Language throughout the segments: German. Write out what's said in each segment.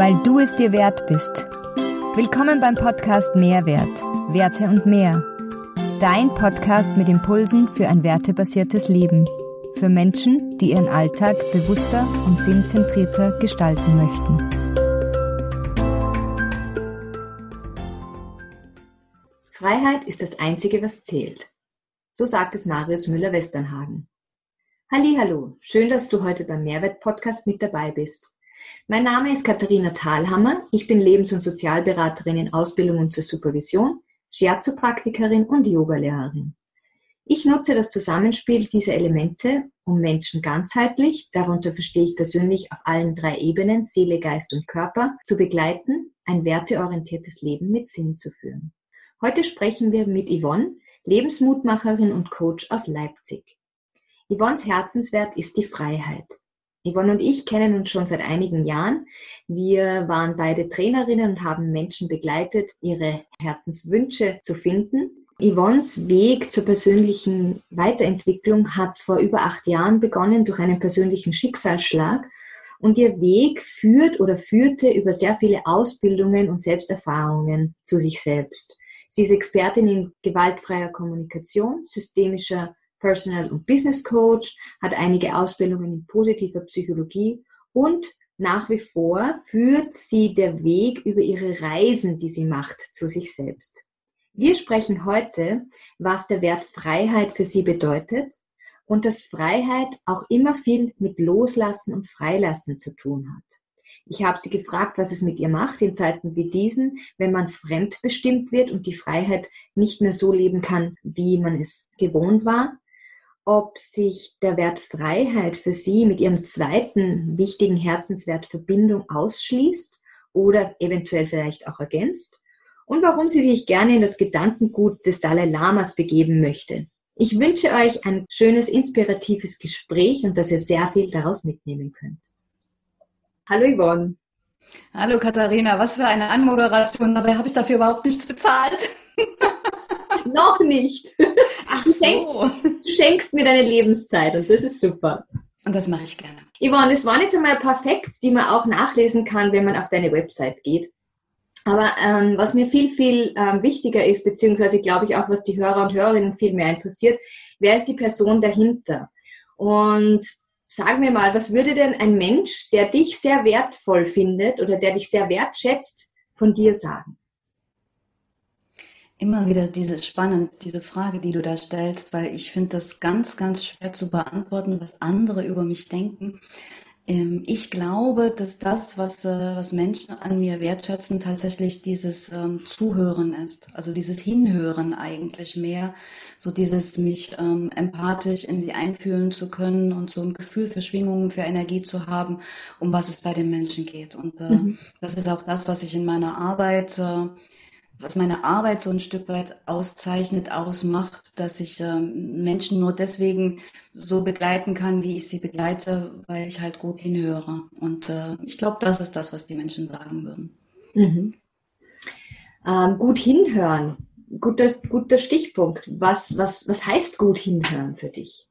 weil du es dir wert bist. Willkommen beim Podcast Mehrwert, Werte und mehr. Dein Podcast mit Impulsen für ein wertebasiertes Leben. Für Menschen, die ihren Alltag bewusster und sinnzentrierter gestalten möchten. Freiheit ist das Einzige, was zählt. So sagt es Marius Müller-Westernhagen. Hallo, schön, dass du heute beim Mehrwert-Podcast mit dabei bist. Mein Name ist Katharina Thalhammer. Ich bin Lebens- und Sozialberaterin in Ausbildung und zur Supervision, Shiatsu-Praktikerin und Yogalehrerin. Ich nutze das Zusammenspiel dieser Elemente, um Menschen ganzheitlich, darunter verstehe ich persönlich auf allen drei Ebenen, Seele, Geist und Körper, zu begleiten, ein werteorientiertes Leben mit Sinn zu führen. Heute sprechen wir mit Yvonne, Lebensmutmacherin und Coach aus Leipzig. Yvonnes Herzenswert ist die Freiheit. Yvonne und ich kennen uns schon seit einigen Jahren. Wir waren beide Trainerinnen und haben Menschen begleitet, ihre Herzenswünsche zu finden. Yvonnes Weg zur persönlichen Weiterentwicklung hat vor über acht Jahren begonnen durch einen persönlichen Schicksalsschlag. Und ihr Weg führt oder führte über sehr viele Ausbildungen und Selbsterfahrungen zu sich selbst. Sie ist Expertin in gewaltfreier Kommunikation, systemischer Personal- und Business Coach, hat einige Ausbildungen in positiver Psychologie und nach wie vor führt sie der Weg über ihre Reisen, die sie macht, zu sich selbst. Wir sprechen heute, was der Wert Freiheit für sie bedeutet und dass Freiheit auch immer viel mit Loslassen und Freilassen zu tun hat. Ich habe sie gefragt, was es mit ihr macht in Zeiten wie diesen, wenn man fremdbestimmt wird und die Freiheit nicht mehr so leben kann, wie man es gewohnt war ob sich der Wert Freiheit für Sie mit Ihrem zweiten wichtigen Herzenswert Verbindung ausschließt oder eventuell vielleicht auch ergänzt und warum sie sich gerne in das Gedankengut des Dalai Lamas begeben möchte. Ich wünsche euch ein schönes, inspiratives Gespräch und dass ihr sehr viel daraus mitnehmen könnt. Hallo Yvonne. Hallo Katharina, was für eine Anmoderation, dabei habe ich dafür überhaupt nichts bezahlt. Noch nicht. Ach so. Du schenkst mir deine Lebenszeit und das ist super. Und das mache ich gerne. Yvonne, es waren jetzt einmal ein paar Facts, die man auch nachlesen kann, wenn man auf deine Website geht. Aber ähm, was mir viel, viel ähm, wichtiger ist, beziehungsweise glaube ich auch, was die Hörer und Hörerinnen viel mehr interessiert, wer ist die Person dahinter? Und sag mir mal, was würde denn ein Mensch, der dich sehr wertvoll findet oder der dich sehr wertschätzt, von dir sagen? Immer wieder diese spannend, diese Frage, die du da stellst, weil ich finde das ganz, ganz schwer zu beantworten, was andere über mich denken. Ähm, ich glaube, dass das, was, äh, was Menschen an mir wertschätzen, tatsächlich dieses ähm, Zuhören ist. Also dieses Hinhören eigentlich mehr. So dieses mich ähm, empathisch in sie einfühlen zu können und so ein Gefühl für Schwingungen, für Energie zu haben, um was es bei den Menschen geht. Und äh, mhm. das ist auch das, was ich in meiner Arbeit äh, was meine Arbeit so ein Stück weit auszeichnet, ausmacht, dass ich ähm, Menschen nur deswegen so begleiten kann, wie ich sie begleite, weil ich halt gut hinhöre. Und äh, ich glaube, das ist das, was die Menschen sagen würden. Mhm. Ähm, gut hinhören, guter, guter Stichpunkt. Was, was, was heißt gut hinhören für dich?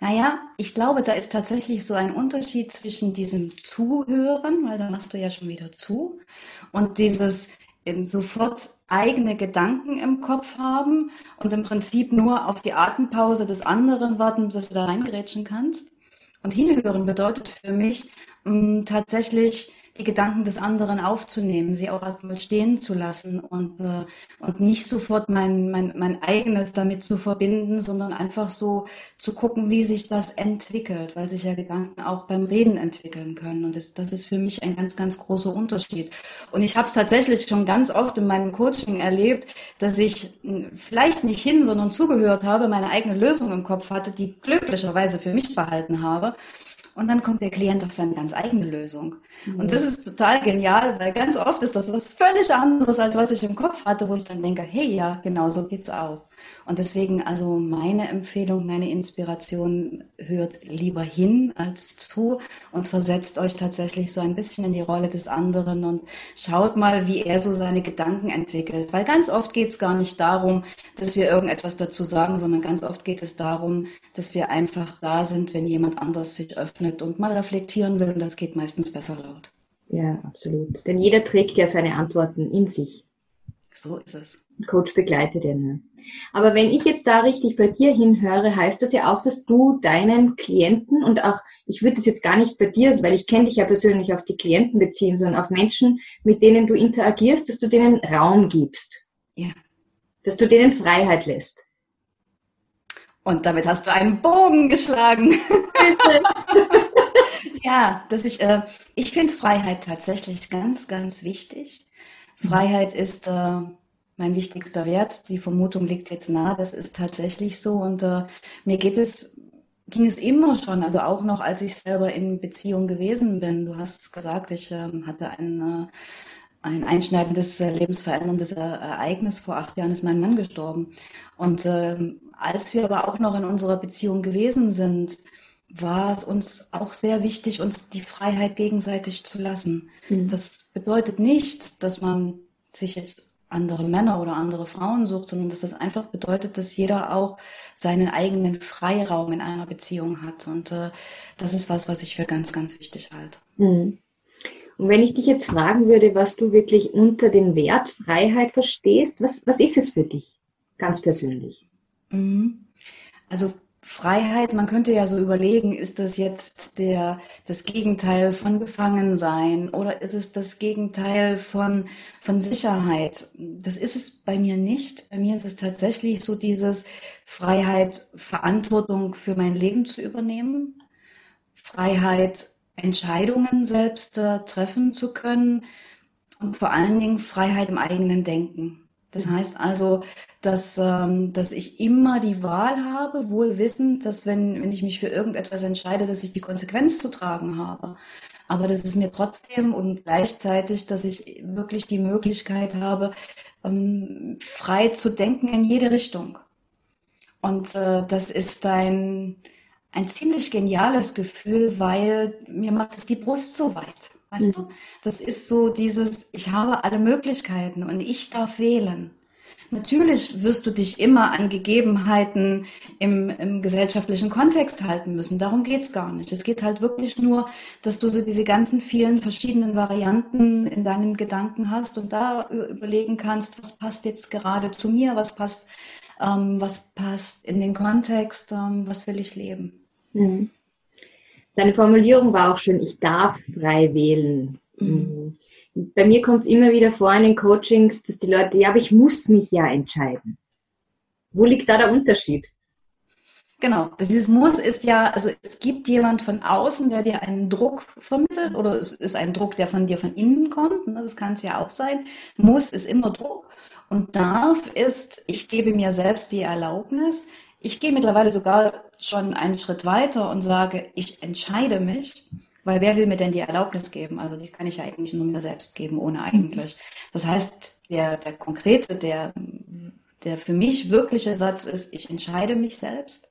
Naja, ich glaube, da ist tatsächlich so ein Unterschied zwischen diesem Zuhören, weil da machst du ja schon wieder zu, und dieses eben sofort eigene Gedanken im Kopf haben und im Prinzip nur auf die Atempause des anderen warten, dass du da reingrätschen kannst. Und hinhören bedeutet für mich mh, mm, tatsächlich die Gedanken des anderen aufzunehmen, sie auch erstmal stehen zu lassen und, äh, und nicht sofort mein, mein, mein eigenes damit zu verbinden, sondern einfach so zu gucken, wie sich das entwickelt, weil sich ja Gedanken auch beim Reden entwickeln können. Und das, das ist für mich ein ganz, ganz großer Unterschied. Und ich habe es tatsächlich schon ganz oft in meinem Coaching erlebt, dass ich hm, vielleicht nicht hin, sondern zugehört habe, meine eigene Lösung im Kopf hatte, die glücklicherweise für mich behalten habe und dann kommt der Klient auf seine ganz eigene Lösung. Mhm. Und das ist total genial, weil ganz oft ist das was völlig anderes, als was ich im Kopf hatte, wo ich dann denke, hey, ja, genau so geht's auch. Und deswegen also meine Empfehlung, meine Inspiration, hört lieber hin als zu und versetzt euch tatsächlich so ein bisschen in die Rolle des anderen und schaut mal, wie er so seine Gedanken entwickelt. Weil ganz oft geht es gar nicht darum, dass wir irgendetwas dazu sagen, sondern ganz oft geht es darum, dass wir einfach da sind, wenn jemand anders sich öffnet und mal reflektieren will. Und das geht meistens besser laut. Ja, absolut. Denn jeder trägt ja seine Antworten in sich. So ist es. Coach begleitet nur. Aber wenn ich jetzt da richtig bei dir hinhöre, heißt das ja auch, dass du deinen Klienten und auch, ich würde das jetzt gar nicht bei dir, weil ich kenne dich ja persönlich auf die Klienten beziehen, sondern auf Menschen, mit denen du interagierst, dass du denen Raum gibst. Ja. Dass du denen Freiheit lässt. Und damit hast du einen Bogen geschlagen. ja, dass ich, äh, ich finde Freiheit tatsächlich ganz, ganz wichtig. Freiheit ist äh, mein wichtigster Wert. Die Vermutung liegt jetzt nahe, das ist tatsächlich so. Und äh, mir geht es, ging es immer schon, also auch noch, als ich selber in Beziehung gewesen bin. Du hast gesagt, ich äh, hatte ein, äh, ein einschneidendes, äh, lebensveränderndes Ereignis. Vor acht Jahren ist mein Mann gestorben. Und ähm, als wir aber auch noch in unserer Beziehung gewesen sind, war es uns auch sehr wichtig, uns die Freiheit gegenseitig zu lassen. Mhm. Das bedeutet nicht, dass man sich jetzt andere Männer oder andere Frauen sucht, sondern dass das einfach bedeutet, dass jeder auch seinen eigenen Freiraum in einer Beziehung hat. Und äh, das ist was, was ich für ganz, ganz wichtig halte. Mhm. Und wenn ich dich jetzt fragen würde, was du wirklich unter dem Wert Freiheit verstehst, was, was ist es für dich ganz persönlich? Mhm. Also Freiheit, man könnte ja so überlegen, ist das jetzt der, das Gegenteil von Gefangensein oder ist es das Gegenteil von, von Sicherheit? Das ist es bei mir nicht. Bei mir ist es tatsächlich so dieses Freiheit, Verantwortung für mein Leben zu übernehmen, Freiheit, Entscheidungen selbst äh, treffen zu können und vor allen Dingen Freiheit im eigenen Denken. Das heißt also, dass, ähm, dass ich immer die Wahl habe, wohl wissend, dass wenn, wenn ich mich für irgendetwas entscheide, dass ich die Konsequenz zu tragen habe. Aber das ist mir trotzdem und gleichzeitig, dass ich wirklich die Möglichkeit habe, ähm, frei zu denken in jede Richtung. Und äh, das ist ein, ein ziemlich geniales Gefühl, weil mir macht es die Brust so weit. Weißt mhm. du? Das ist so dieses, ich habe alle Möglichkeiten und ich darf wählen. Natürlich wirst du dich immer an Gegebenheiten im, im gesellschaftlichen Kontext halten müssen. Darum geht's gar nicht. Es geht halt wirklich nur, dass du so diese ganzen vielen verschiedenen Varianten in deinen Gedanken hast und da überlegen kannst, was passt jetzt gerade zu mir, was passt, ähm, was passt in den Kontext, ähm, was will ich leben. Mhm. Deine Formulierung war auch schön, ich darf frei wählen. Mhm. Bei mir kommt es immer wieder vor in den Coachings, dass die Leute, ja, aber ich muss mich ja entscheiden. Wo liegt da der Unterschied? Genau, dieses Muss ist ja, also es gibt jemand von außen, der dir einen Druck vermittelt oder es ist ein Druck, der von dir von innen kommt, ne, das kann es ja auch sein. Muss ist immer Druck und darf ist, ich gebe mir selbst die Erlaubnis, ich gehe mittlerweile sogar schon einen Schritt weiter und sage, ich entscheide mich, weil wer will mir denn die Erlaubnis geben? Also die kann ich ja eigentlich nur mir selbst geben, ohne eigentlich. Das heißt, der, der konkrete, der, der für mich wirkliche Satz ist, ich entscheide mich selbst.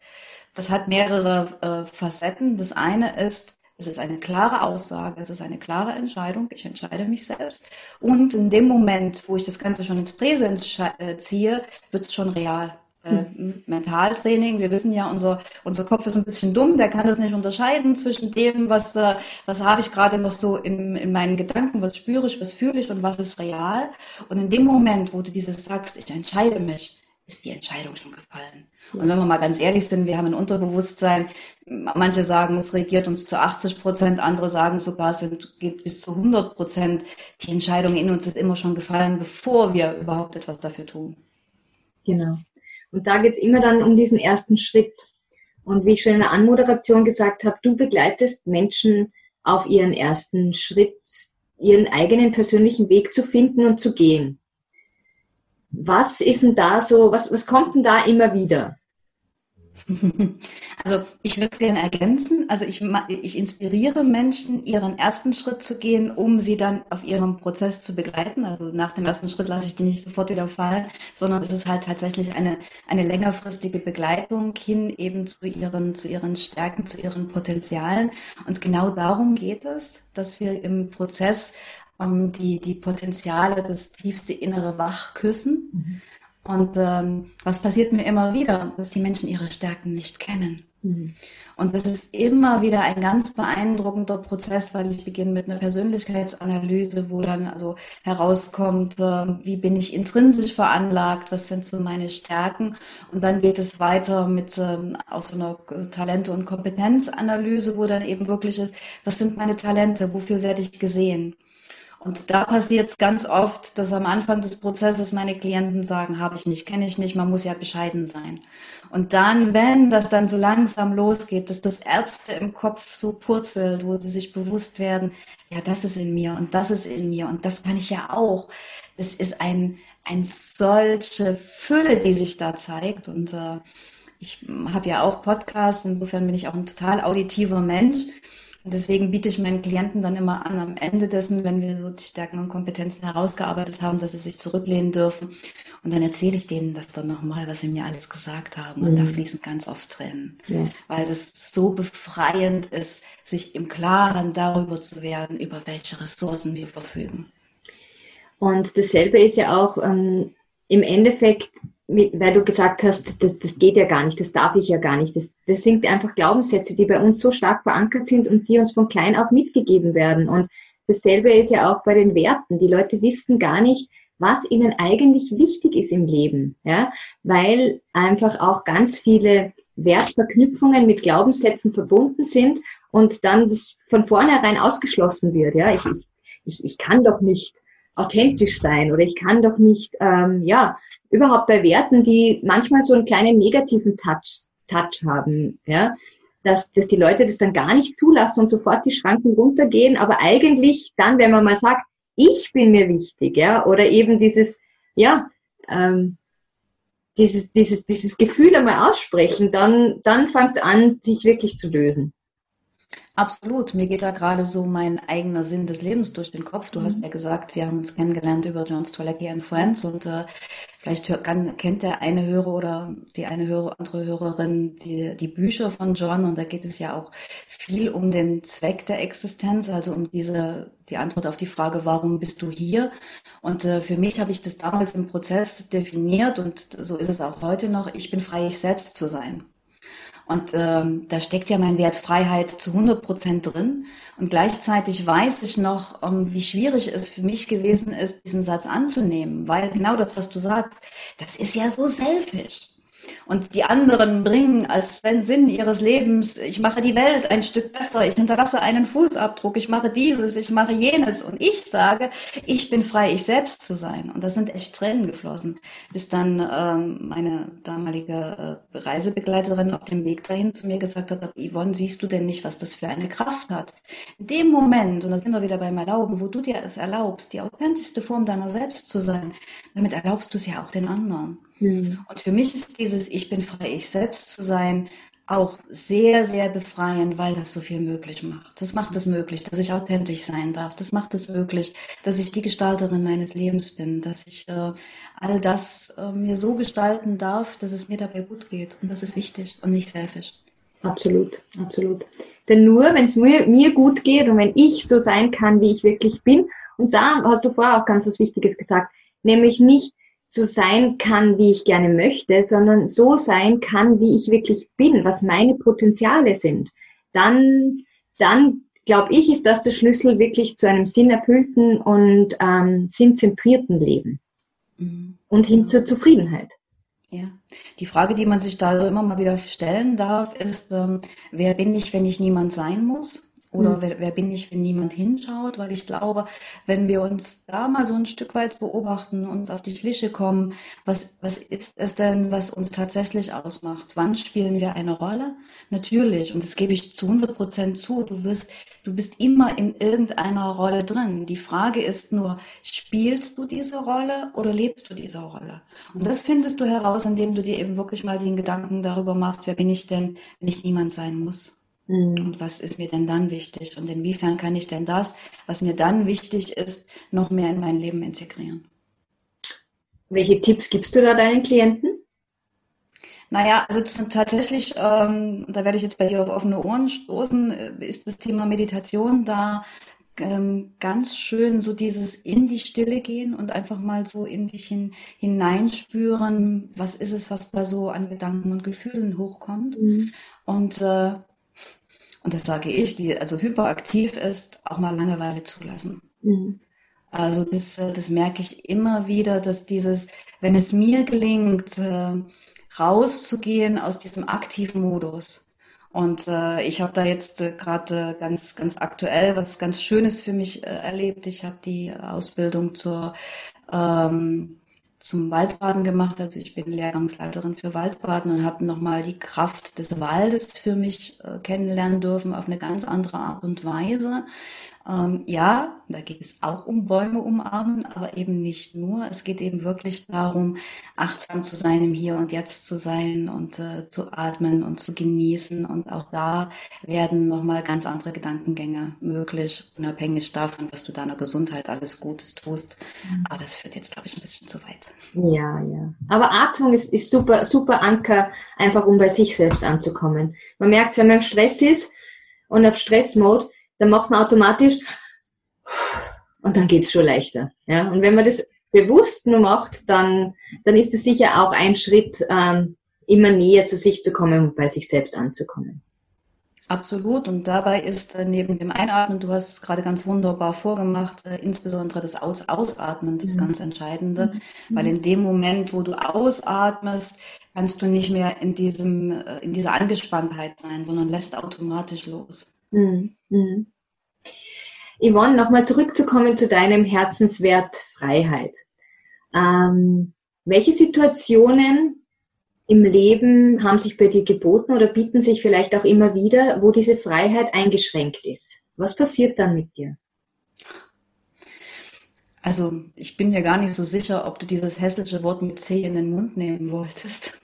Das hat mehrere äh, Facetten. Das eine ist, es ist eine klare Aussage, es ist eine klare Entscheidung, ich entscheide mich selbst. Und in dem Moment, wo ich das Ganze schon ins Präsens äh, ziehe, wird es schon real äh, Mentaltraining. Wir wissen ja, unser, unser Kopf ist ein bisschen dumm, der kann das nicht unterscheiden zwischen dem, was, äh, was habe ich gerade noch so in, in meinen Gedanken, was spüre ich, was fühle ich und was ist real. Und in dem Moment, wo du dieses sagst, ich entscheide mich, ist die Entscheidung schon gefallen. Und wenn wir mal ganz ehrlich sind, wir haben ein Unterbewusstsein. Manche sagen, es regiert uns zu 80 Prozent, andere sagen sogar, es geht bis zu 100 Prozent. Die Entscheidung in uns ist immer schon gefallen, bevor wir überhaupt etwas dafür tun. Genau. Und da geht es immer dann um diesen ersten Schritt. Und wie ich schon in der Anmoderation gesagt habe, du begleitest Menschen auf ihren ersten Schritt, ihren eigenen persönlichen Weg zu finden und zu gehen. Was ist denn da so, was, was kommt denn da immer wieder? Also ich würde es gerne ergänzen. Also ich, ich inspiriere Menschen, ihren ersten Schritt zu gehen, um sie dann auf ihrem Prozess zu begleiten. Also nach dem ersten Schritt lasse ich die nicht sofort wieder fallen, sondern es ist halt tatsächlich eine, eine längerfristige Begleitung hin eben zu ihren, zu ihren Stärken, zu ihren Potenzialen. Und genau darum geht es, dass wir im Prozess ähm, die, die Potenziale, das tiefste innere Wach küssen. Mhm und ähm, was passiert mir immer wieder, dass die Menschen ihre Stärken nicht kennen. Mhm. Und das ist immer wieder ein ganz beeindruckender Prozess, weil ich beginne mit einer Persönlichkeitsanalyse, wo dann also herauskommt, ähm, wie bin ich intrinsisch veranlagt, was sind so meine Stärken. Und dann geht es weiter mit ähm, auch so einer Talente- und Kompetenzanalyse, wo dann eben wirklich ist, was sind meine Talente, wofür werde ich gesehen. Und da passiert es ganz oft, dass am Anfang des Prozesses meine Klienten sagen, habe ich nicht, kenne ich nicht, man muss ja bescheiden sein. Und dann, wenn das dann so langsam losgeht, dass das Ärzte im Kopf so purzelt, wo sie sich bewusst werden, ja, das ist in mir und das ist in mir und das kann ich ja auch. Das ist ein, ein solche Fülle, die sich da zeigt. Und äh, ich habe ja auch Podcasts, insofern bin ich auch ein total auditiver Mensch. Und deswegen biete ich meinen Klienten dann immer an, am Ende dessen, wenn wir so die Stärken und Kompetenzen herausgearbeitet haben, dass sie sich zurücklehnen dürfen. Und dann erzähle ich denen das dann nochmal, was sie mir alles gesagt haben. Und mhm. da fließen ganz oft Tränen. Ja. Weil das so befreiend ist, sich im Klaren darüber zu werden, über welche Ressourcen wir verfügen. Und dasselbe ist ja auch ähm, im Endeffekt weil du gesagt hast, das, das geht ja gar nicht, das darf ich ja gar nicht. Das, das sind einfach Glaubenssätze, die bei uns so stark verankert sind und die uns von klein auf mitgegeben werden. Und dasselbe ist ja auch bei den Werten. Die Leute wissen gar nicht, was ihnen eigentlich wichtig ist im Leben, ja, weil einfach auch ganz viele Wertverknüpfungen mit Glaubenssätzen verbunden sind und dann das von vornherein ausgeschlossen wird, ja. Ich, ich, ich, ich kann doch nicht authentisch sein oder ich kann doch nicht, ähm, ja, überhaupt bei Werten, die manchmal so einen kleinen negativen Touch, Touch haben, ja, dass, dass die Leute das dann gar nicht zulassen und sofort die Schranken runtergehen, aber eigentlich dann, wenn man mal sagt, ich bin mir wichtig, ja, oder eben dieses, ja, ähm, dieses, dieses, dieses Gefühl einmal aussprechen, dann, dann fängt es an, sich wirklich zu lösen. Absolut. Mir geht da gerade so mein eigener Sinn des Lebens durch den Kopf. Du mhm. hast ja gesagt, wir haben uns kennengelernt über John Strelacki and Friends und äh, vielleicht hör, kann, kennt der eine Hörer oder die eine Hörer, andere Hörerin die, die Bücher von John und da geht es ja auch viel um den Zweck der Existenz, also um diese die Antwort auf die Frage, warum bist du hier? Und äh, für mich habe ich das damals im Prozess definiert und so ist es auch heute noch. Ich bin frei, ich selbst zu sein. Und ähm, da steckt ja mein Wert Freiheit zu 100 Prozent drin. Und gleichzeitig weiß ich noch, ähm, wie schwierig es für mich gewesen ist, diesen Satz anzunehmen, weil genau das, was du sagst, das ist ja so selfish. Und die anderen bringen als Sinn ihres Lebens, ich mache die Welt ein Stück besser, ich hinterlasse einen Fußabdruck, ich mache dieses, ich mache jenes. Und ich sage, ich bin frei, ich selbst zu sein. Und da sind echt Tränen geflossen, bis dann ähm, meine damalige äh, Reisebegleiterin auf dem Weg dahin zu mir gesagt hat, Yvonne, siehst du denn nicht, was das für eine Kraft hat? In dem Moment, und dann sind wir wieder beim Erlauben, wo du dir es erlaubst, die authentischste Form deiner selbst zu sein, damit erlaubst du es ja auch den anderen. Mhm. Und für mich ist dieses Ich bin frei, ich selbst zu sein, auch sehr, sehr befreiend, weil das so viel möglich macht. Das macht es möglich, dass ich authentisch sein darf. Das macht es möglich, dass ich die Gestalterin meines Lebens bin, dass ich äh, all das äh, mir so gestalten darf, dass es mir dabei gut geht. Und das ist wichtig und nicht selfish. Absolut, absolut. Denn nur, wenn es mir, mir gut geht und wenn ich so sein kann, wie ich wirklich bin, und da hast du vorher auch ganz was Wichtiges gesagt, nämlich nicht so sein kann, wie ich gerne möchte, sondern so sein kann, wie ich wirklich bin, was meine Potenziale sind, dann, dann glaube ich, ist das der Schlüssel wirklich zu einem sinnerfüllten und ähm, sinnzentrierten Leben mhm. und hin zur Zufriedenheit. Ja, die Frage, die man sich da immer mal wieder stellen darf, ist, ähm, wer bin ich, wenn ich niemand sein muss? Oder mhm. wer, wer, bin ich, wenn niemand hinschaut? Weil ich glaube, wenn wir uns da mal so ein Stück weit beobachten, uns auf die Schliche kommen, was, was ist es denn, was uns tatsächlich ausmacht? Wann spielen wir eine Rolle? Natürlich, und das gebe ich zu 100 Prozent zu, du wirst, du bist immer in irgendeiner Rolle drin. Die Frage ist nur, spielst du diese Rolle oder lebst du diese Rolle? Und das findest du heraus, indem du dir eben wirklich mal den Gedanken darüber machst, wer bin ich denn, wenn ich niemand sein muss? Mhm. Und was ist mir denn dann wichtig? Und inwiefern kann ich denn das, was mir dann wichtig ist, noch mehr in mein Leben integrieren? Welche Tipps gibst du da deinen Klienten? Naja, also tatsächlich, ähm, da werde ich jetzt bei dir auf offene Ohren stoßen, äh, ist das Thema Meditation da ähm, ganz schön so dieses in die Stille gehen und einfach mal so in dich hin, hineinspüren, was ist es, was da so an Gedanken und Gefühlen hochkommt. Mhm. Und, äh, und das sage ich, die also hyperaktiv ist, auch mal Langeweile zulassen. Mhm. Also das, äh, das merke ich immer wieder, dass dieses, wenn es mir gelingt, äh, rauszugehen aus diesem aktiven Modus, und äh, ich habe da jetzt gerade ganz, ganz aktuell was ganz Schönes für mich erlebt. Ich habe die Ausbildung zur, ähm, zum Waldbaden gemacht. Also ich bin Lehrgangsleiterin für Waldbaden und habe nochmal die Kraft des Waldes für mich äh, kennenlernen dürfen auf eine ganz andere Art und Weise. Ähm, ja, da geht es auch um Bäume umarmen, aber eben nicht nur. Es geht eben wirklich darum, achtsam zu sein, im Hier und Jetzt zu sein und äh, zu atmen und zu genießen. Und auch da werden nochmal ganz andere Gedankengänge möglich, unabhängig davon, dass du deiner Gesundheit alles Gutes tust. Mhm. Aber das führt jetzt, glaube ich, ein bisschen zu weit. Ja, ja. Aber Atmung ist, ist super, super Anker, einfach um bei sich selbst anzukommen. Man merkt, wenn man im Stress ist und auf Stressmode, dann macht man automatisch und dann geht's schon leichter. Ja? Und wenn man das bewusst nur macht, dann, dann ist es sicher auch ein Schritt, ähm, immer näher zu sich zu kommen und bei sich selbst anzukommen. Absolut. Und dabei ist äh, neben dem Einatmen, du hast es gerade ganz wunderbar vorgemacht, äh, insbesondere das Aus Ausatmen das mhm. ganz Entscheidende. Mhm. Weil in dem Moment, wo du ausatmest, kannst du nicht mehr in diesem, äh, in dieser Angespanntheit sein, sondern lässt automatisch los. Mhm. Yvonne, nochmal zurückzukommen zu deinem Herzenswert Freiheit. Ähm, welche Situationen im Leben haben sich bei dir geboten oder bieten sich vielleicht auch immer wieder, wo diese Freiheit eingeschränkt ist? Was passiert dann mit dir? Also ich bin mir gar nicht so sicher, ob du dieses hässliche Wort mit C in den Mund nehmen wolltest.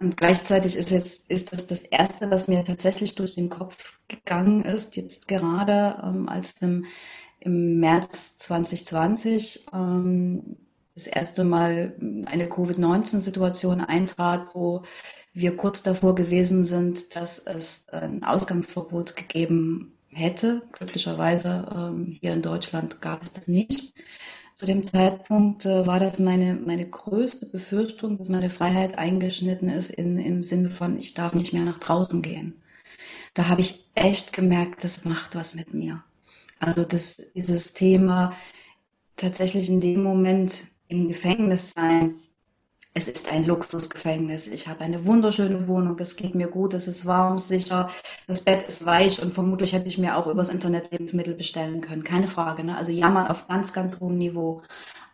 Und gleichzeitig ist jetzt ist das das erste, was mir tatsächlich durch den Kopf gegangen ist, jetzt gerade ähm, als im, im März 2020 ähm, das erste Mal eine Covid-19-Situation eintrat, wo wir kurz davor gewesen sind, dass es ein Ausgangsverbot gegeben hätte. Glücklicherweise ähm, hier in Deutschland gab es das nicht. Zu dem Zeitpunkt äh, war das meine, meine größte Befürchtung, dass meine Freiheit eingeschnitten ist in, im Sinne von, ich darf nicht mehr nach draußen gehen. Da habe ich echt gemerkt, das macht was mit mir. Also das, dieses Thema tatsächlich in dem Moment im Gefängnis sein, es ist ein Luxusgefängnis. Ich habe eine wunderschöne Wohnung, es geht mir gut, es ist warm, sicher, das Bett ist weich und vermutlich hätte ich mir auch übers Internet Lebensmittel bestellen können. Keine Frage. Ne? Also jammern auf ganz, ganz hohem Niveau.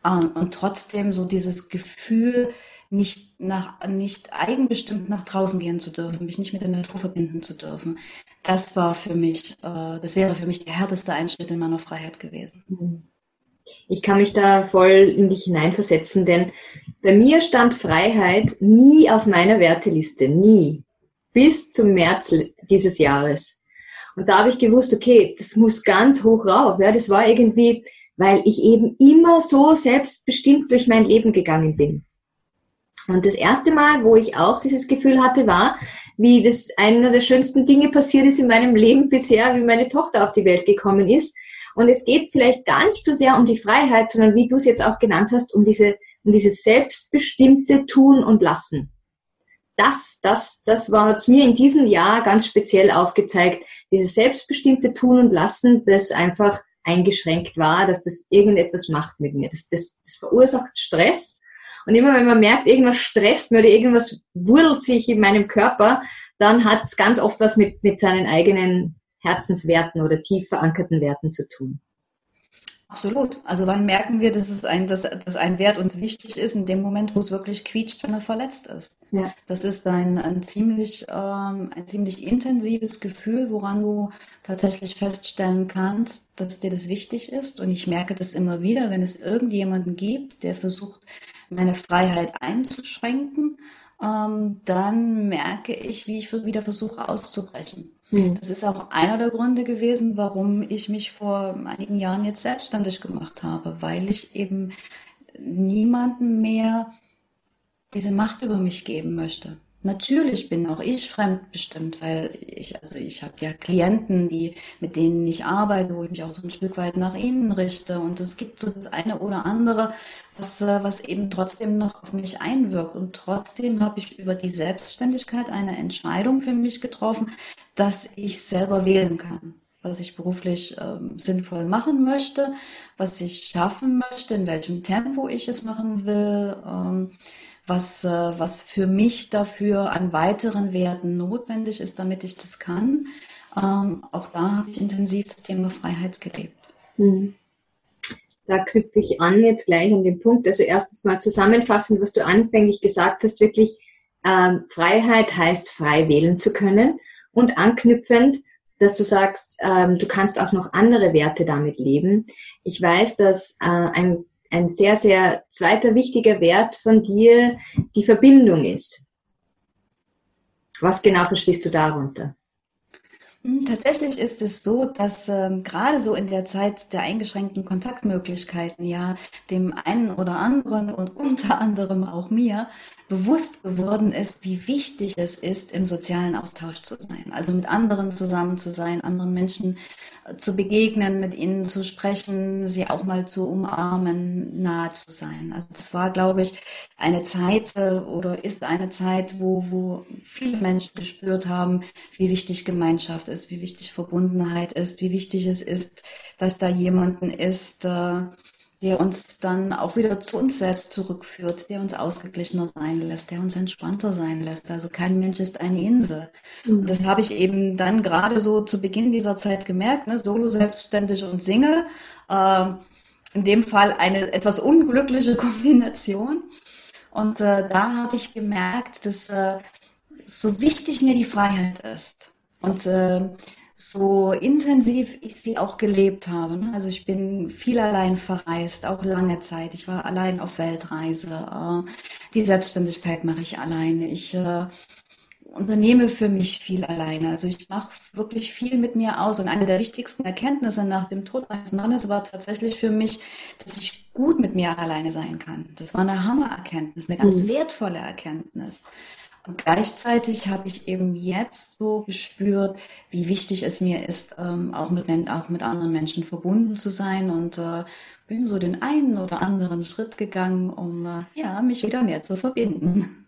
Ähm, und trotzdem so dieses Gefühl, nicht nach, nicht eigenbestimmt nach draußen gehen zu dürfen, mich nicht mit der Natur verbinden zu dürfen. Das war für mich, äh, das wäre für mich der härteste Einschnitt in meiner Freiheit gewesen. Ich kann mich da voll in dich hineinversetzen, denn bei mir stand Freiheit nie auf meiner Werteliste, nie. Bis zum März dieses Jahres. Und da habe ich gewusst, okay, das muss ganz hoch rauf. Ja, das war irgendwie, weil ich eben immer so selbstbestimmt durch mein Leben gegangen bin. Und das erste Mal, wo ich auch dieses Gefühl hatte, war, wie das einer der schönsten Dinge passiert ist in meinem Leben bisher, wie meine Tochter auf die Welt gekommen ist. Und es geht vielleicht gar nicht so sehr um die Freiheit, sondern wie du es jetzt auch genannt hast, um diese, um dieses selbstbestimmte Tun und Lassen. Das, das, das war es mir in diesem Jahr ganz speziell aufgezeigt. Dieses selbstbestimmte Tun und Lassen, das einfach eingeschränkt war, dass das irgendetwas macht mit mir. Das, das, das verursacht Stress. Und immer wenn man merkt, irgendwas stresst mir oder irgendwas wurdelt sich in meinem Körper, dann hat es ganz oft was mit, mit seinen eigenen Herzenswerten oder tief verankerten Werten zu tun. Absolut. Also wann merken wir, dass es ein, dass, dass ein Wert uns wichtig ist, in dem Moment, wo es wirklich quietscht, wenn er verletzt ist. Ja. Das ist ein, ein ziemlich, ähm, ein ziemlich intensives Gefühl, woran du tatsächlich feststellen kannst, dass dir das wichtig ist. Und ich merke das immer wieder, wenn es irgendjemanden gibt, der versucht, meine Freiheit einzuschränken, ähm, dann merke ich, wie ich wieder versuche auszubrechen. Mhm. Das ist auch einer der Gründe gewesen, warum ich mich vor einigen Jahren jetzt selbstständig gemacht habe, weil ich eben niemanden mehr diese Macht über mich geben möchte. Natürlich bin auch ich fremdbestimmt, weil ich, also ich habe ja Klienten, die, mit denen ich arbeite, wo ich mich auch so ein Stück weit nach ihnen richte. Und es gibt so das eine oder andere, was, äh, was eben trotzdem noch auf mich einwirkt. Und trotzdem habe ich über die Selbstständigkeit eine Entscheidung für mich getroffen, dass ich selber wählen kann was ich beruflich ähm, sinnvoll machen möchte, was ich schaffen möchte, in welchem Tempo ich es machen will. Ähm, was, äh, was für mich dafür an weiteren Werten notwendig ist, damit ich das kann. Ähm, auch da habe ich intensiv das Thema Freiheit gelebt. Hm. Da knüpfe ich an jetzt gleich an den Punkt. Also erstens mal zusammenfassend, was du anfänglich gesagt hast, wirklich ähm, Freiheit heißt frei wählen zu können und anknüpfend, dass du sagst, ähm, du kannst auch noch andere Werte damit leben. Ich weiß, dass äh, ein ein sehr, sehr zweiter wichtiger Wert von dir die Verbindung ist. Was genau verstehst du darunter? Hm, tatsächlich ist es so, dass ähm, gerade so in der Zeit der eingeschränkten Kontaktmöglichkeiten ja dem einen oder anderen und unter anderem auch mir bewusst geworden ist, wie wichtig es ist, im sozialen Austausch zu sein. Also mit anderen zusammen zu sein, anderen Menschen äh, zu begegnen, mit ihnen zu sprechen, sie auch mal zu umarmen, nahe zu sein. Also das war, glaube ich, eine Zeit äh, oder ist eine Zeit, wo, wo viele Menschen gespürt haben, wie wichtig Gemeinschaft ist, wie wichtig Verbundenheit ist, wie wichtig es ist, dass da jemanden ist, äh, der uns dann auch wieder zu uns selbst zurückführt, der uns ausgeglichener sein lässt, der uns entspannter sein lässt. Also kein Mensch ist eine Insel. Mhm. Und das habe ich eben dann gerade so zu Beginn dieser Zeit gemerkt, ne? solo, selbstständig und Single. Äh, in dem Fall eine etwas unglückliche Kombination. Und äh, da habe ich gemerkt, dass äh, so wichtig mir die Freiheit ist. Und äh, so intensiv ich sie auch gelebt habe. Ne? Also ich bin viel allein verreist, auch lange Zeit. Ich war allein auf Weltreise. Äh, die Selbstständigkeit mache ich alleine. Ich äh, unternehme für mich viel alleine. Also ich mache wirklich viel mit mir aus. Und eine der wichtigsten Erkenntnisse nach dem Tod meines Mannes war tatsächlich für mich, dass ich gut mit mir alleine sein kann. Das war eine Hammererkenntnis, eine ganz mhm. wertvolle Erkenntnis. Und gleichzeitig habe ich eben jetzt so gespürt, wie wichtig es mir ist, ähm, auch, mit, auch mit anderen Menschen verbunden zu sein und äh, bin so den einen oder anderen Schritt gegangen, um äh, ja, mich wieder mehr zu verbinden.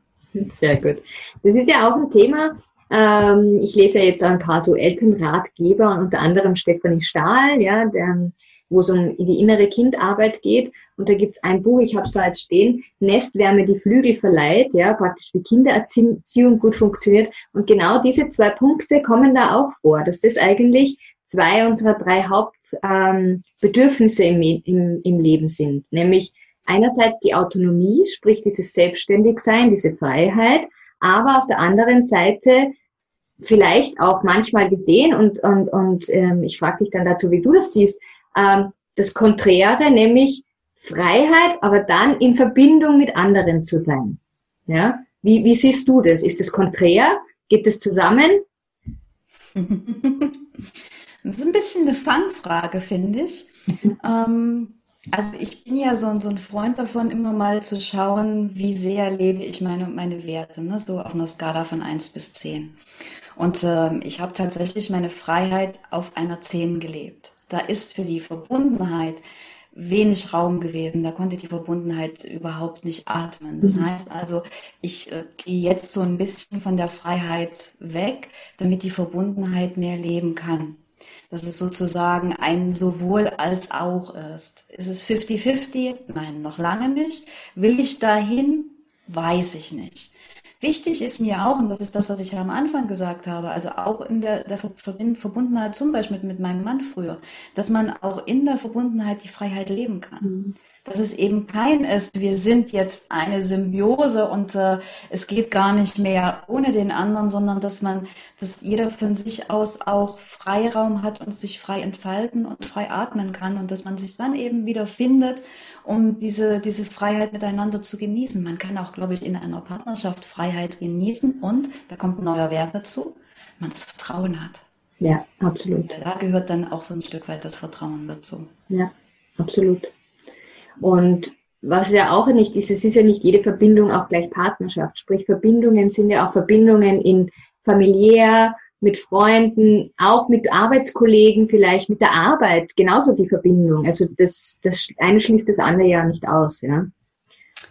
Sehr gut. Das ist ja auch ein Thema. Ähm, ich lese ja jetzt ein paar so Elternratgeber, unter anderem Stefanie Stahl, ja, der wo es um die innere Kindarbeit geht. Und da gibt es ein Buch, ich habe es da jetzt stehen, Nestwärme die Flügel verleiht, ja, praktisch wie Kindererziehung gut funktioniert. Und genau diese zwei Punkte kommen da auch vor, dass das eigentlich zwei unserer drei Hauptbedürfnisse ähm, im, im, im Leben sind. Nämlich einerseits die Autonomie, sprich dieses Selbstständigsein, diese Freiheit, aber auf der anderen Seite vielleicht auch manchmal gesehen und, und, und ähm, ich frage dich dann dazu, wie du das siehst, ähm, das Konträre, nämlich Freiheit, aber dann in Verbindung mit anderen zu sein. Ja? Wie, wie siehst du das? Ist das konträr? Geht das zusammen? Das ist ein bisschen eine Fangfrage, finde ich. ähm, also ich bin ja so, so, ein Freund davon, immer mal zu schauen, wie sehr lebe ich meine, meine Werte, ne? so auf einer Skala von 1 bis 10. Und äh, ich habe tatsächlich meine Freiheit auf einer 10 gelebt. Da ist für die Verbundenheit wenig Raum gewesen. Da konnte die Verbundenheit überhaupt nicht atmen. Das mhm. heißt also, ich äh, gehe jetzt so ein bisschen von der Freiheit weg, damit die Verbundenheit mehr leben kann. Dass es sozusagen ein sowohl als auch ist. Ist es 50-50? Nein, noch lange nicht. Will ich dahin? Weiß ich nicht. Wichtig ist mir auch, und das ist das, was ich ja am Anfang gesagt habe, also auch in der, der Verbundenheit zum Beispiel mit, meinem Mann früher, dass man auch in der Verbundenheit die Freiheit leben kann. Mhm dass es eben kein ist, wir sind jetzt eine Symbiose und äh, es geht gar nicht mehr ohne den anderen, sondern dass man, dass jeder von sich aus auch Freiraum hat und sich frei entfalten und frei atmen kann und dass man sich dann eben wieder findet, um diese, diese Freiheit miteinander zu genießen. Man kann auch, glaube ich, in einer Partnerschaft Freiheit genießen und da kommt ein neuer Wert dazu, man das Vertrauen hat. Ja, absolut. Da gehört dann auch so ein Stück weit das Vertrauen dazu. Ja, absolut. Und was ja auch nicht ist, es ist ja nicht jede Verbindung auch gleich Partnerschaft. Sprich, Verbindungen sind ja auch Verbindungen in familiär, mit Freunden, auch mit Arbeitskollegen, vielleicht mit der Arbeit, genauso die Verbindung. Also das, das eine schließt das andere ja nicht aus, ja.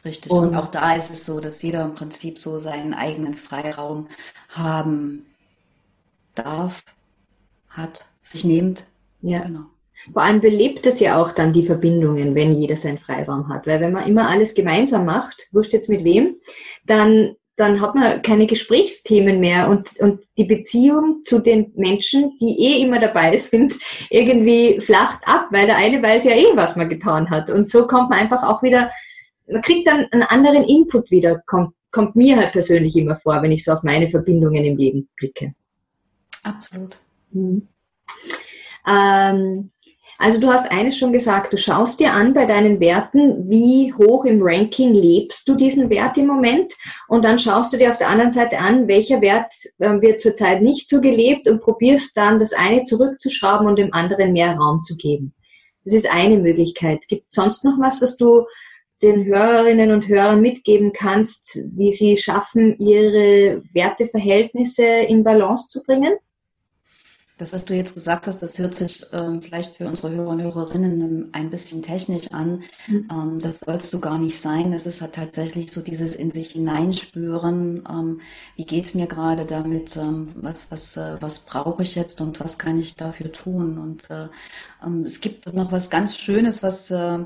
Richtig. Und, und auch da ist es so, dass jeder im Prinzip so seinen eigenen Freiraum haben darf, hat, sich nimmt. Ja. Genau. Vor allem belebt es ja auch dann die Verbindungen, wenn jeder seinen Freiraum hat. Weil wenn man immer alles gemeinsam macht, wurscht jetzt mit wem, dann, dann hat man keine Gesprächsthemen mehr und, und die Beziehung zu den Menschen, die eh immer dabei sind, irgendwie flacht ab, weil der eine weiß ja eh, was man getan hat. Und so kommt man einfach auch wieder, man kriegt dann einen anderen Input wieder, kommt, kommt mir halt persönlich immer vor, wenn ich so auf meine Verbindungen im Leben blicke. Absolut. Mhm. Ähm, also du hast eines schon gesagt, du schaust dir an bei deinen Werten, wie hoch im Ranking lebst du diesen Wert im Moment und dann schaust du dir auf der anderen Seite an, welcher Wert äh, wird zurzeit nicht so gelebt und probierst dann das eine zurückzuschrauben und dem anderen mehr Raum zu geben. Das ist eine Möglichkeit. Gibt sonst noch was, was du den Hörerinnen und Hörern mitgeben kannst, wie sie schaffen, ihre Werteverhältnisse in Balance zu bringen? Das, was du jetzt gesagt hast, das hört sich ähm, vielleicht für unsere Hörer und Hörerinnen ein bisschen technisch an. Mhm. Ähm, das sollst du gar nicht sein. Es ist halt tatsächlich so dieses in sich hineinspüren. Ähm, wie geht's mir gerade damit? Ähm, was, was, äh, was brauche ich jetzt und was kann ich dafür tun? Und äh, ähm, es gibt noch was ganz Schönes, was äh,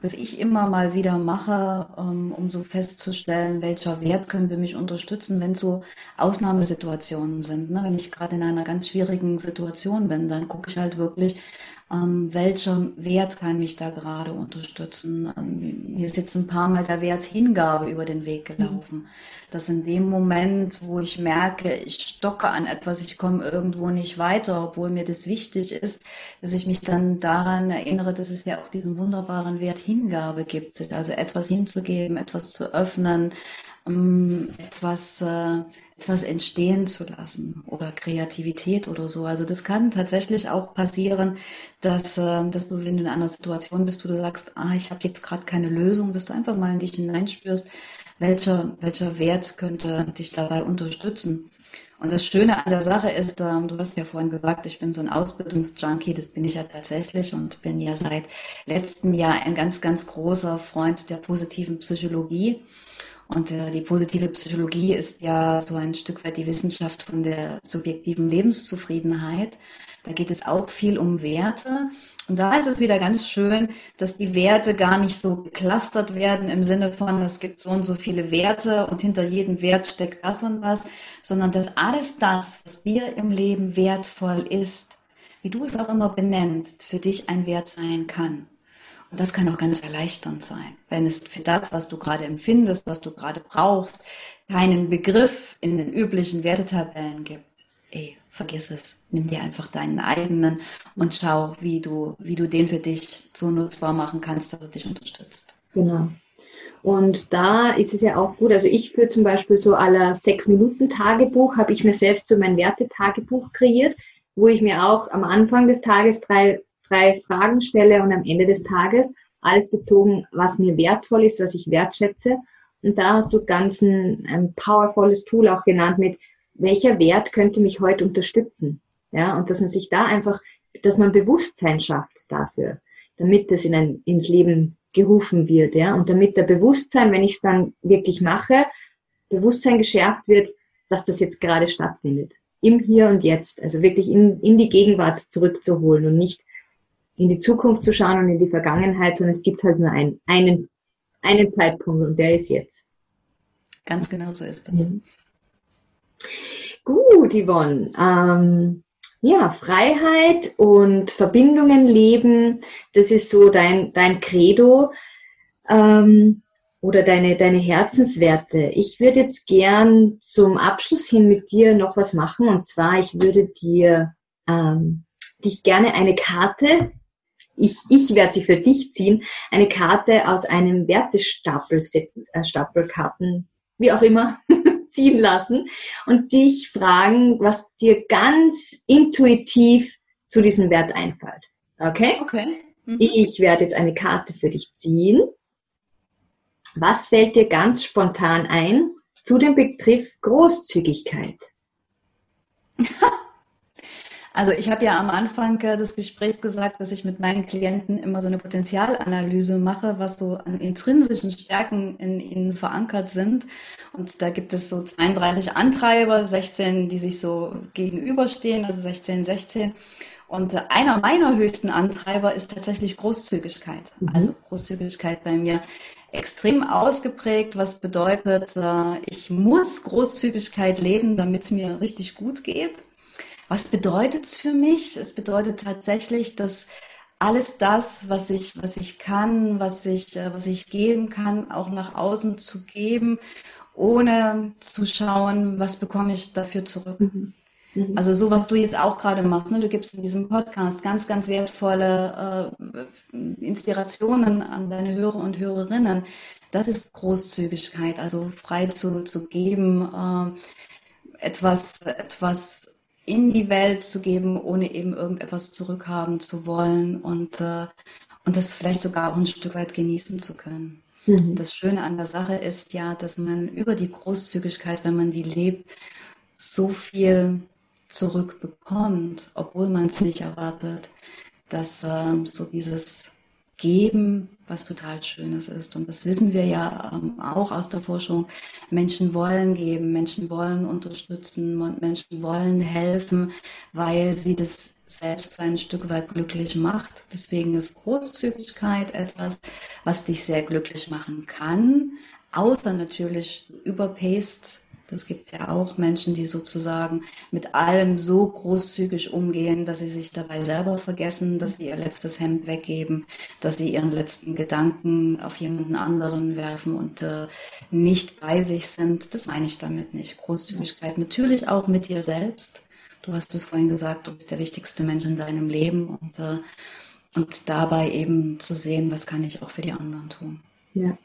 das ich immer mal wieder mache, ähm, um so festzustellen, welcher Wert könnte mich unterstützen, wenn so Ausnahmesituationen sind. Ne? Wenn ich gerade in einer ganz schwierigen Situation bin, dann gucke ich halt wirklich, ähm, welcher Wert kann mich da gerade unterstützen. Ähm, mir ist jetzt ein paar Mal der Wert Hingabe über den Weg gelaufen. Mhm. Dass in dem Moment, wo ich merke, ich stocke an etwas, ich komme irgendwo nicht weiter, obwohl mir das wichtig ist, dass ich mich dann daran erinnere, dass es ja auch diesen wunderbaren Wert Hingabe gibt. Also etwas hinzugeben, etwas zu öffnen, ähm, etwas, äh, etwas entstehen zu lassen oder Kreativität oder so. Also das kann tatsächlich auch passieren, dass, äh, dass du, wenn du in einer Situation bist, wo du sagst, ah, ich habe jetzt gerade keine Lösung, dass du einfach mal in dich hineinspürst, welcher, welcher Wert könnte dich dabei unterstützen. Und das Schöne an der Sache ist, ähm, du hast ja vorhin gesagt, ich bin so ein Ausbildungsjunkie, das bin ich ja tatsächlich und bin ja seit letztem Jahr ein ganz, ganz großer Freund der positiven Psychologie. Und äh, die positive Psychologie ist ja so ein Stück weit die Wissenschaft von der subjektiven Lebenszufriedenheit. Da geht es auch viel um Werte. Und da ist es wieder ganz schön, dass die Werte gar nicht so geklustert werden im Sinne von, es gibt so und so viele Werte und hinter jedem Wert steckt das und was, sondern dass alles das, was dir im Leben wertvoll ist, wie du es auch immer benennst, für dich ein Wert sein kann. Und das kann auch ganz erleichternd sein, wenn es für das, was du gerade empfindest, was du gerade brauchst, keinen Begriff in den üblichen Wertetabellen gibt. Ey, vergiss es. Nimm dir einfach deinen eigenen und schau, wie du, wie du den für dich so nutzbar machen kannst, dass er dich unterstützt. Genau. Und da ist es ja auch gut. Also ich für zum Beispiel so aller sechs Minuten Tagebuch habe ich mir selbst so mein Wertetagebuch kreiert, wo ich mir auch am Anfang des Tages drei drei Fragen stelle und am Ende des Tages alles bezogen, was mir wertvoll ist, was ich wertschätze. Und da hast du ganz ein, ein powervolles Tool auch genannt mit, welcher Wert könnte mich heute unterstützen? Ja, und dass man sich da einfach, dass man Bewusstsein schafft dafür, damit das in ein, ins Leben gerufen wird, ja, und damit der Bewusstsein, wenn ich es dann wirklich mache, Bewusstsein geschärft wird, dass das jetzt gerade stattfindet. Im Hier und Jetzt, also wirklich in, in die Gegenwart zurückzuholen und nicht in die Zukunft zu schauen und in die Vergangenheit, sondern es gibt halt nur einen, einen, einen Zeitpunkt und der ist jetzt. Ganz genau so ist das. Mhm. Gut, Yvonne. Ähm, ja, Freiheit und Verbindungen leben, das ist so dein, dein Credo ähm, oder deine, deine Herzenswerte. Ich würde jetzt gern zum Abschluss hin mit dir noch was machen und zwar, ich würde dir ähm, dich gerne eine Karte ich, ich werde sie für dich ziehen, eine Karte aus einem Wertestapel, äh, Stapelkarten, wie auch immer, ziehen lassen und dich fragen, was dir ganz intuitiv zu diesem Wert einfällt. Okay? Okay. Mhm. Ich werde jetzt eine Karte für dich ziehen Was fällt dir ganz spontan ein zu dem Begriff Großzügigkeit? Also ich habe ja am Anfang äh, des Gesprächs gesagt, dass ich mit meinen Klienten immer so eine Potenzialanalyse mache, was so an intrinsischen Stärken in ihnen verankert sind. Und da gibt es so 32 Antreiber, 16, die sich so gegenüberstehen, also 16, 16. Und einer meiner höchsten Antreiber ist tatsächlich Großzügigkeit. Mhm. Also Großzügigkeit bei mir extrem ausgeprägt, was bedeutet, äh, ich muss Großzügigkeit leben, damit es mir richtig gut geht. Was bedeutet es für mich? Es bedeutet tatsächlich, dass alles das, was ich, was ich kann, was ich, äh, was ich geben kann, auch nach außen zu geben, ohne zu schauen, was bekomme ich dafür zurück. Mhm. Mhm. Also so, was du jetzt auch gerade machst, ne? du gibst in diesem Podcast ganz, ganz wertvolle äh, Inspirationen an deine Hörer und Hörerinnen. Das ist Großzügigkeit, also frei zu, zu geben, äh, etwas, etwas in die Welt zu geben, ohne eben irgendetwas zurückhaben zu wollen und, äh, und das vielleicht sogar auch ein Stück weit genießen zu können. Mhm. Das Schöne an der Sache ist ja, dass man über die Großzügigkeit, wenn man die lebt, so viel zurückbekommt, obwohl man es nicht erwartet, dass äh, so dieses Geben was total Schönes ist. Und das wissen wir ja ähm, auch aus der Forschung. Menschen wollen geben, Menschen wollen unterstützen und Menschen wollen helfen, weil sie das selbst so ein Stück weit glücklich macht. Deswegen ist Großzügigkeit etwas, was dich sehr glücklich machen kann, außer natürlich überpaced das gibt ja auch Menschen, die sozusagen mit allem so großzügig umgehen, dass sie sich dabei selber vergessen, dass sie ihr letztes Hemd weggeben, dass sie ihren letzten Gedanken auf jemanden anderen werfen und äh, nicht bei sich sind. Das meine ich damit nicht. Großzügigkeit natürlich auch mit dir selbst. Du hast es vorhin gesagt, du bist der wichtigste Mensch in deinem Leben und, äh, und dabei eben zu sehen, was kann ich auch für die anderen tun. Ja.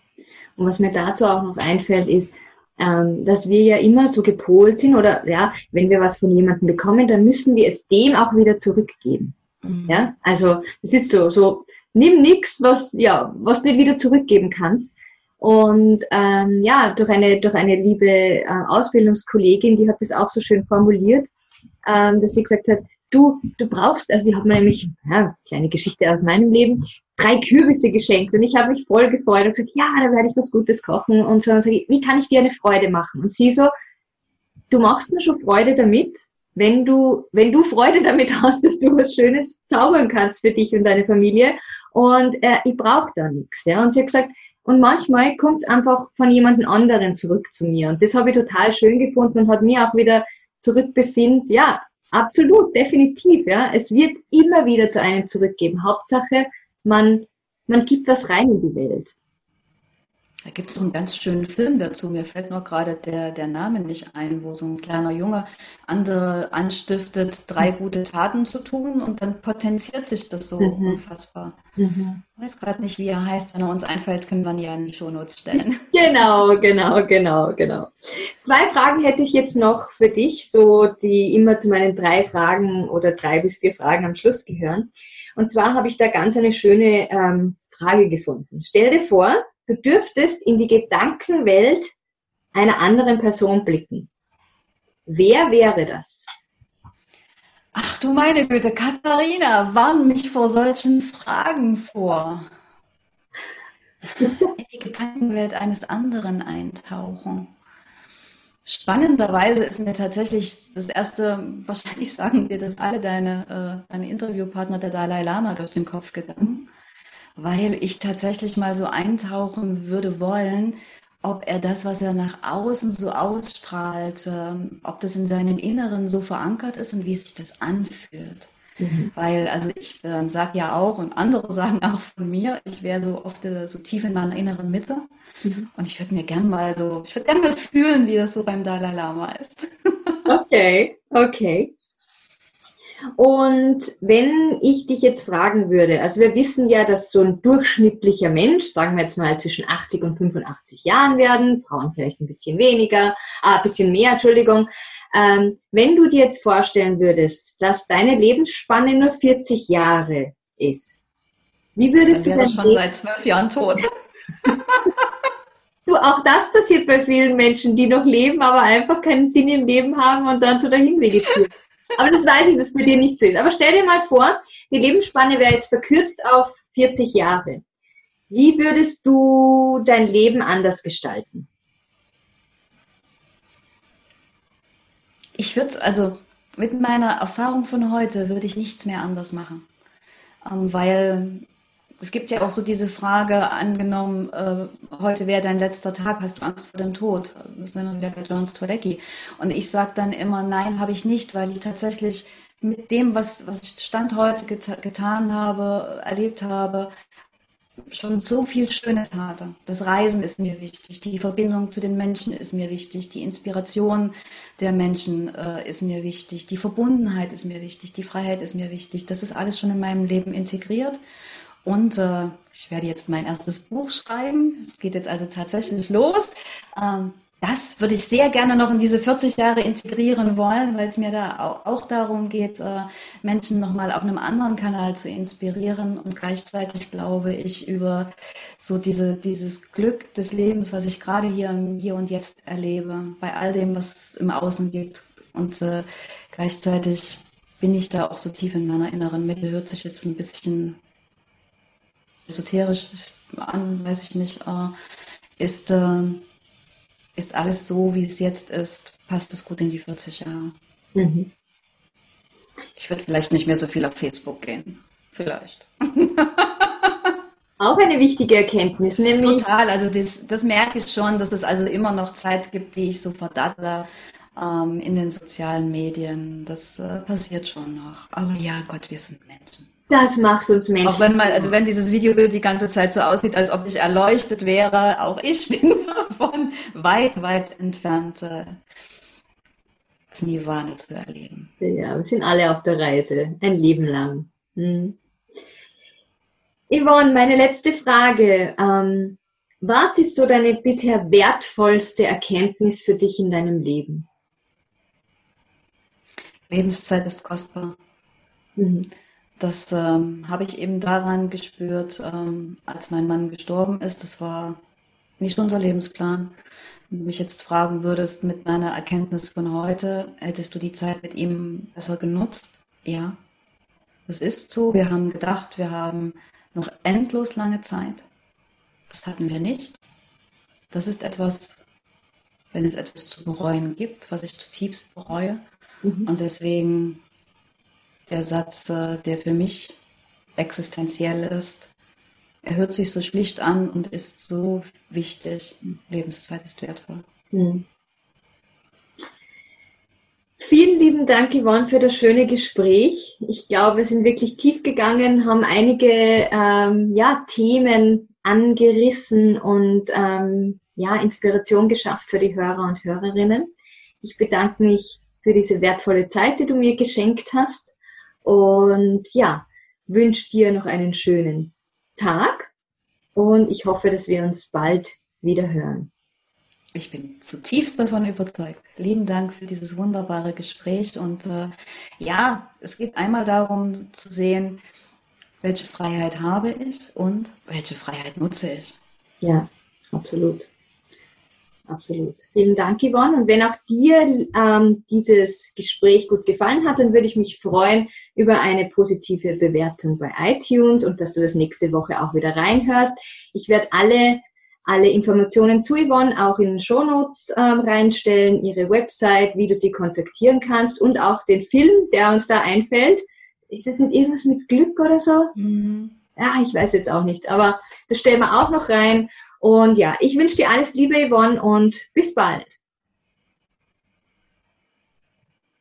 Und was mir dazu auch noch einfällt, ist, ähm, dass wir ja immer so gepolt sind oder ja, wenn wir was von jemandem bekommen, dann müssen wir es dem auch wieder zurückgeben. Mhm. Ja, also es ist so, so nimm nichts, was ja, was du wieder zurückgeben kannst. Und ähm, ja, durch eine durch eine liebe äh, Ausbildungskollegin, die hat das auch so schön formuliert, ähm, dass sie gesagt hat, du du brauchst, also die hat mir nämlich ja, kleine Geschichte aus meinem Leben, drei Kürbisse geschenkt und ich habe mich voll gefreut und gesagt, ja, da werde ich was Gutes kochen und so. Und ich, wie kann ich dir eine Freude machen? Und sie so, du machst mir schon Freude damit, wenn du, wenn du Freude damit hast, dass du was Schönes zaubern kannst für dich und deine Familie. Und äh, ich brauche da nichts. Ja? Und sie hat gesagt, und manchmal kommt es einfach von jemandem anderen zurück zu mir. Und das habe ich total schön gefunden und hat mir auch wieder zurückbesinnt, ja, absolut, definitiv, ja. Es wird immer wieder zu einem zurückgeben. Hauptsache, man, man gibt was rein in die Welt. Da gibt es so einen ganz schönen Film dazu. Mir fällt nur gerade der, der Name nicht ein, wo so ein kleiner Junge andere anstiftet, drei mhm. gute Taten zu tun und dann potenziert sich das so mhm. unfassbar. Mhm. Ich weiß gerade nicht, wie er heißt. Wenn er uns einfällt, können wir ihn ja in die Shownotes stellen. Genau, genau, genau, genau. Zwei Fragen hätte ich jetzt noch für dich, so die immer zu meinen drei Fragen oder drei bis vier Fragen am Schluss gehören. Und zwar habe ich da ganz eine schöne ähm, Frage gefunden. Stell dir vor, du dürftest in die Gedankenwelt einer anderen Person blicken. Wer wäre das? Ach du meine Güte, Katharina, warn mich vor solchen Fragen vor. In die Gedankenwelt eines anderen eintauchen. Spannenderweise ist mir tatsächlich das erste, wahrscheinlich sagen dir das alle deine, äh, deine Interviewpartner, der Dalai Lama, durch den Kopf gegangen weil ich tatsächlich mal so eintauchen würde wollen, ob er das, was er nach außen so ausstrahlt, ähm, ob das in seinem Inneren so verankert ist und wie sich das anfühlt. Mhm. Weil, also ich äh, sage ja auch und andere sagen auch von mir, ich wäre so oft äh, so tief in meiner inneren Mitte mhm. und ich würde mir gern mal so, ich würde gern mal fühlen, wie das so beim Dalai Lama ist. okay, okay. Und wenn ich dich jetzt fragen würde, also wir wissen ja, dass so ein durchschnittlicher Mensch, sagen wir jetzt mal zwischen 80 und 85 Jahren werden, Frauen vielleicht ein bisschen weniger, ah, ein bisschen mehr, Entschuldigung. Ähm, wenn du dir jetzt vorstellen würdest, dass deine Lebensspanne nur 40 Jahre ist, wie würdest Dann du denn schon seit zwölf Jahren tot? Du, auch das passiert bei vielen Menschen, die noch leben, aber einfach keinen Sinn im Leben haben und dann so dahin vegetieren. Aber das weiß ich, dass bei dir nicht so ist. Aber stell dir mal vor, die Lebensspanne wäre jetzt verkürzt auf 40 Jahre. Wie würdest du dein Leben anders gestalten? Ich würde, also mit meiner Erfahrung von heute, würde ich nichts mehr anders machen. Ähm, weil es gibt ja auch so diese Frage, angenommen, äh, heute wäre dein letzter Tag, hast du Angst vor dem Tod? Das ist dann wieder bei John Stradecki. Und ich sage dann immer, nein, habe ich nicht, weil ich tatsächlich mit dem, was, was ich Stand heute geta getan habe, erlebt habe, schon so viel Schönes hatte. Das Reisen ist mir wichtig, die Verbindung zu den Menschen ist mir wichtig, die Inspiration der Menschen äh, ist mir wichtig, die Verbundenheit ist mir wichtig, die Freiheit ist mir wichtig. Das ist alles schon in meinem Leben integriert. Und äh, ich werde jetzt mein erstes Buch schreiben. Es geht jetzt also tatsächlich los. Ähm, das würde ich sehr gerne noch in diese 40 Jahre integrieren wollen, weil es mir da auch, darum geht, äh, Menschen nochmal auf einem anderen Kanal zu inspirieren und gleichzeitig glaube ich über so diese, dieses Glück des Lebens, was ich gerade hier Hier und Jetzt erlebe, bei all dem, was es im Außen gibt. Und äh, gleichzeitig bin ich da auch so tief in meiner inneren Mitte, hört sich jetzt ein bisschen esoterisch an, weiß ich nicht, äh, ist, äh, ist alles so, wie es jetzt ist, passt es gut in die 40 Jahre. Mhm. Ich würde vielleicht nicht mehr so viel auf Facebook gehen. Vielleicht. Auch eine wichtige Erkenntnis, nämlich. Total, also das, das merke ich schon, dass es also immer noch Zeit gibt, die ich so verdattle ähm, in den sozialen Medien. Das äh, passiert schon noch. Aber ja, Gott, wir sind Menschen. Das macht uns Menschen. Auch wenn man, also wenn dieses Videobild die ganze Zeit so aussieht, als ob ich erleuchtet wäre, auch ich bin davon weit, weit entfernt, äh, das Nirvana zu erleben. Ja, wir sind alle auf der Reise, ein Leben lang. Hm. Yvonne, meine letzte Frage. Ähm, was ist so deine bisher wertvollste Erkenntnis für dich in deinem Leben? Lebenszeit ist kostbar. Mhm. Das ähm, habe ich eben daran gespürt, ähm, als mein Mann gestorben ist. Das war nicht unser Lebensplan. Wenn du mich jetzt fragen würdest, mit meiner Erkenntnis von heute, hättest du die Zeit mit ihm besser genutzt? Ja. Das ist so. Wir haben gedacht, wir haben noch endlos lange Zeit. Das hatten wir nicht. Das ist etwas, wenn es etwas zu bereuen gibt, was ich zutiefst bereue. Mhm. Und deswegen der Satz, äh, der für mich existenziell ist. Er hört sich so schlicht an und ist so wichtig. Lebenszeit ist wertvoll. Hm. Vielen lieben Dank, Yvonne, für das schöne Gespräch. Ich glaube, wir sind wirklich tief gegangen, haben einige ähm, ja, Themen angerissen und ähm, ja, Inspiration geschafft für die Hörer und Hörerinnen. Ich bedanke mich für diese wertvolle Zeit, die du mir geschenkt hast und ja, wünsche dir noch einen schönen Tag und ich hoffe, dass wir uns bald wieder hören. Ich bin zutiefst davon überzeugt. Lieben Dank für dieses wunderbare Gespräch. Und äh, ja, es geht einmal darum zu sehen, welche Freiheit habe ich und welche Freiheit nutze ich. Ja, absolut. Absolut. Vielen Dank, Yvonne. Und wenn auch dir ähm, dieses Gespräch gut gefallen hat, dann würde ich mich freuen über eine positive Bewertung bei iTunes und dass du das nächste Woche auch wieder reinhörst. Ich werde alle, alle Informationen zu Yvonne auch in den Shownotes ähm, reinstellen, ihre Website, wie du sie kontaktieren kannst und auch den Film, der uns da einfällt. Ist es nicht irgendwas mit Glück oder so? Mhm. Ja, ich weiß jetzt auch nicht, aber das stellen wir auch noch rein. Und ja, ich wünsche dir alles Liebe, Yvonne, und bis bald.